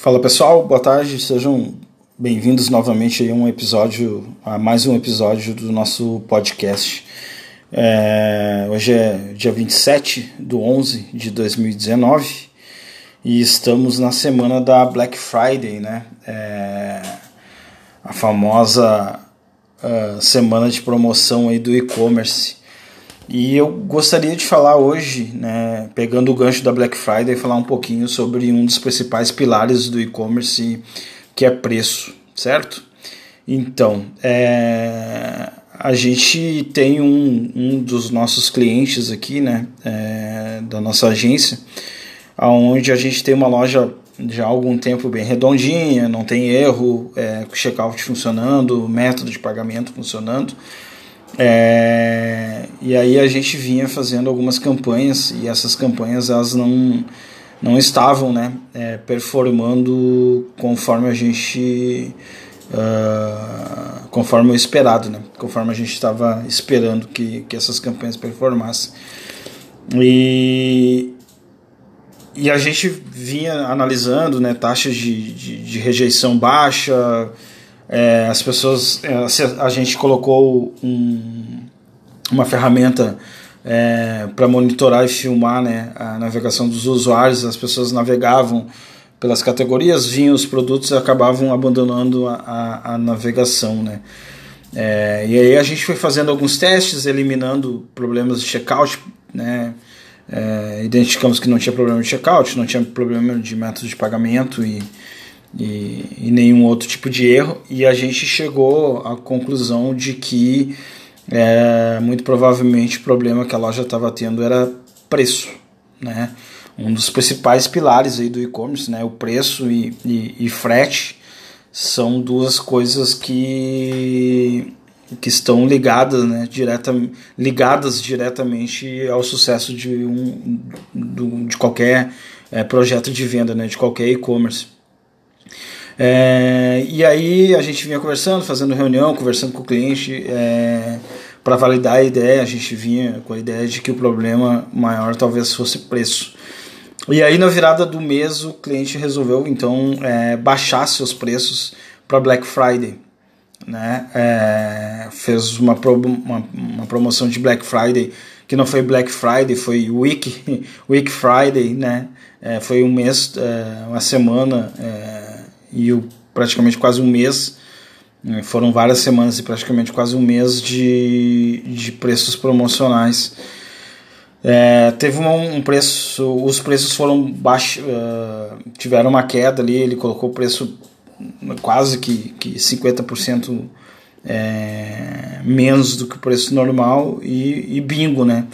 Fala pessoal, boa tarde, sejam bem-vindos novamente a um episódio, a mais um episódio do nosso podcast. É, hoje é dia 27 do 11 de 2019 e estamos na semana da Black Friday, né? É, a famosa uh, semana de promoção aí do e-commerce. E eu gostaria de falar hoje, né, pegando o gancho da Black Friday, falar um pouquinho sobre um dos principais pilares do e-commerce, que é preço, certo? Então, é, a gente tem um, um dos nossos clientes aqui, né, é, da nossa agência, onde a gente tem uma loja já há algum tempo bem redondinha, não tem erro, é, checkout funcionando, método de pagamento funcionando. É, e aí a gente vinha fazendo algumas campanhas e essas campanhas elas não, não estavam né, é, performando conforme a gente uh, conforme o esperado, né, conforme a gente estava esperando que, que essas campanhas performassem. E, e a gente vinha analisando né, taxas de, de, de rejeição baixa, é, as pessoas, é, a gente colocou um, uma ferramenta é, para monitorar e filmar né, a navegação dos usuários. As pessoas navegavam pelas categorias, vinham os produtos e acabavam abandonando a, a, a navegação. Né. É, e aí a gente foi fazendo alguns testes, eliminando problemas de checkout, né, é, identificamos que não tinha problema de checkout, não tinha problema de método de pagamento e e, e, nenhum outro tipo de erro, e a gente chegou à conclusão de que é, muito provavelmente o problema que a loja estava tendo era preço, né? Um dos principais pilares aí do e-commerce, né? O preço e, e, e frete são duas coisas que que estão ligadas, né, direta, ligadas diretamente ao sucesso de, um, de qualquer é, projeto de venda, né, de qualquer e-commerce. É, e aí a gente vinha conversando, fazendo reunião, conversando com o cliente é, para validar a ideia. A gente vinha com a ideia de que o problema maior talvez fosse preço. E aí na virada do mês o cliente resolveu então é, baixar seus preços para Black Friday. Né? É, fez uma, pro, uma, uma promoção de Black Friday que não foi Black Friday, foi Week, Week Friday, né? É, foi um mês, é, uma semana é, e praticamente quase um mês, né, foram várias semanas e praticamente quase um mês de, de preços promocionais. É, teve um, preço, os preços foram baixos, uh, tiveram uma queda ali, ele colocou o preço quase que, que 50% é, menos do que o preço normal e, e bingo, né?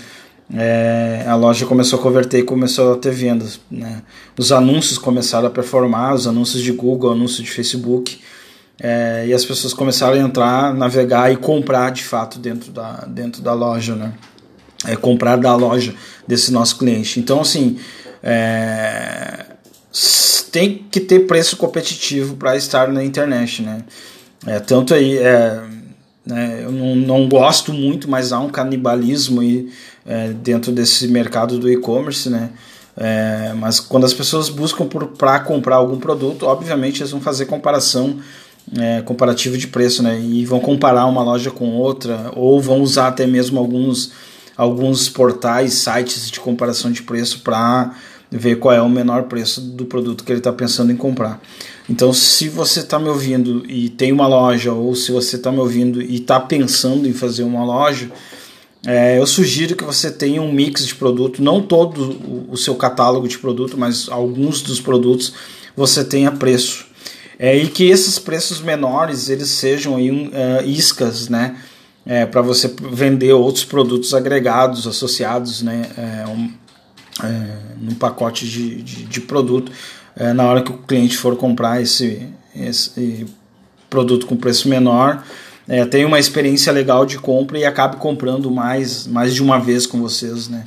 É, a loja começou a converter e começou a ter vendas. Né? Os anúncios começaram a performar, os anúncios de Google, anúncios de Facebook, é, e as pessoas começaram a entrar, navegar e comprar de fato dentro da, dentro da loja, né? É, comprar da loja desse nosso cliente. Então, assim, é, tem que ter preço competitivo para estar na internet, né? É, tanto aí, é, né, eu não, não gosto muito, mas há um canibalismo aí é, dentro desse mercado do e-commerce, né? É, mas quando as pessoas buscam para comprar algum produto, obviamente eles vão fazer comparação é, comparativo de preço, né? E vão comparar uma loja com outra, ou vão usar até mesmo alguns, alguns portais, sites de comparação de preço para ver qual é o menor preço do produto que ele está pensando em comprar. Então, se você está me ouvindo e tem uma loja, ou se você está me ouvindo e está pensando em fazer uma loja, é, eu sugiro que você tenha um mix de produto, não todo o seu catálogo de produto, mas alguns dos produtos você tenha preço. É, e que esses preços menores eles sejam aí, uh, iscas, né? É, para você vender outros produtos agregados, associados, né? É, um, é, num pacote de, de, de produto, é, na hora que o cliente for comprar esse, esse produto com preço menor, é, tenha uma experiência legal de compra e acabe comprando mais, mais de uma vez com vocês, né?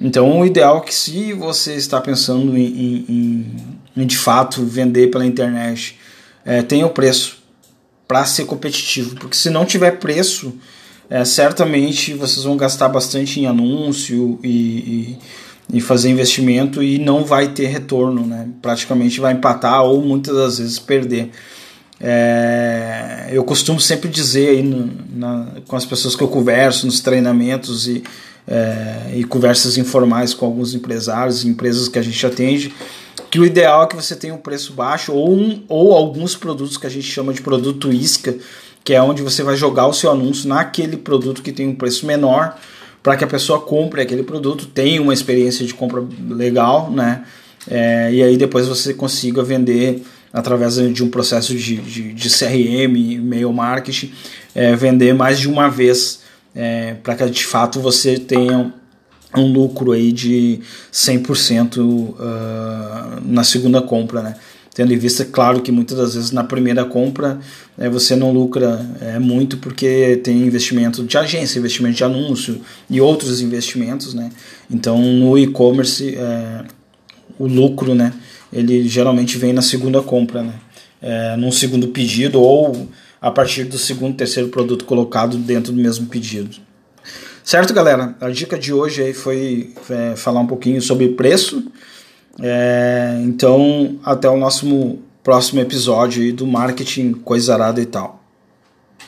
Então, o ideal é que se você está pensando em, em, em de fato vender pela internet, é, tenha o preço para ser competitivo, porque se não tiver preço, é, certamente vocês vão gastar bastante em anúncio e, e fazer investimento e não vai ter retorno, né? praticamente vai empatar ou muitas das vezes perder. É, eu costumo sempre dizer aí no, na, com as pessoas que eu converso nos treinamentos e, é, e conversas informais com alguns empresários, empresas que a gente atende, que o ideal é que você tenha um preço baixo ou, um, ou alguns produtos que a gente chama de produto isca, que é onde você vai jogar o seu anúncio naquele produto que tem um preço menor para que a pessoa compre aquele produto, tenha uma experiência de compra legal, né? É, e aí depois você consiga vender através de um processo de, de, de CRM, e-mail marketing, é, vender mais de uma vez é, para que de fato você tenha um lucro aí de 100% uh, ah, na segunda compra, né? Tendo em vista, claro, que muitas das vezes na primeira compra é, você não lucra é, muito porque tem investimento de agência, investimento de anúncio e outros investimentos, né? Então no e-commerce é, o lucro, né? Ele geralmente vem na segunda compra, né? É, num segundo pedido ou a partir do segundo, terceiro produto colocado dentro do mesmo pedido. Certo, galera? A dica de hoje aí foi é, falar um pouquinho sobre preço é, então, até o nosso próximo episódio do Marketing Coisa Arada e tal.